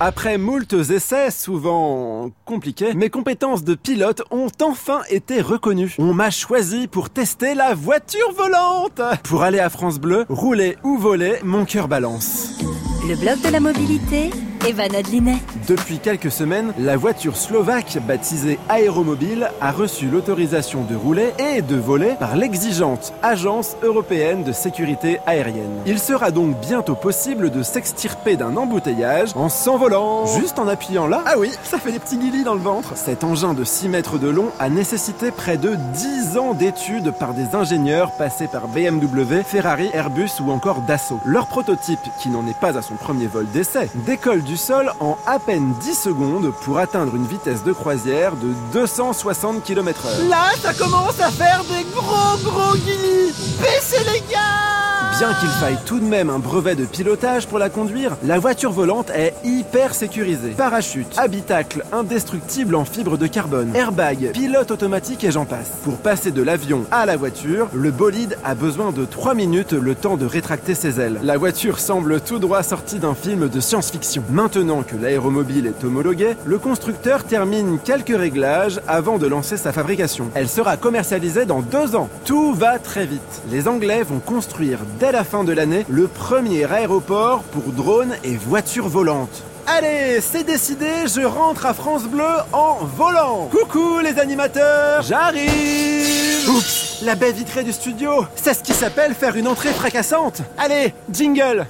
Après moultes essais, souvent compliqués, mes compétences de pilote ont enfin été reconnues. On m'a choisi pour tester la voiture volante. Pour aller à France Bleu, rouler ou voler, mon cœur balance. Le blog de la mobilité, Evan Adlinet. Depuis quelques semaines, la voiture slovaque, baptisée Aéromobile, a reçu l'autorisation de rouler et de voler par l'exigeante Agence européenne de sécurité aérienne. Il sera donc bientôt possible de s'extirper d'un embouteillage en s'envolant. Juste en appuyant là, ah oui, ça fait des petits guilis dans le ventre. Cet engin de 6 mètres de long a nécessité près de 10 ans d'études par des ingénieurs passés par BMW, Ferrari, Airbus ou encore Dassault. Leur prototype, qui n'en est pas à son premier vol d'essai, décolle du sol en à peine 10 secondes pour atteindre une vitesse de croisière de 260 km/h. Là, ça commence à faire des gros gros guillis Bien qu'il faille tout de même un brevet de pilotage pour la conduire, la voiture volante est hyper sécurisée. Parachute, habitacle indestructible en fibre de carbone, airbag, pilote automatique et j'en passe. Pour passer de l'avion à la voiture, le bolide a besoin de 3 minutes le temps de rétracter ses ailes. La voiture semble tout droit sortie d'un film de science-fiction. Maintenant que l'aéromobile est homologué, le constructeur termine quelques réglages avant de lancer sa fabrication. Elle sera commercialisée dans deux ans. Tout va très vite. Les Anglais vont construire dès la fin de l'année le premier aéroport pour drones et voitures volantes. Allez, c'est décidé, je rentre à France Bleu en volant. Coucou les animateurs, j'arrive. Oups, la baie vitrée du studio, c'est ce qui s'appelle faire une entrée fracassante. Allez, jingle.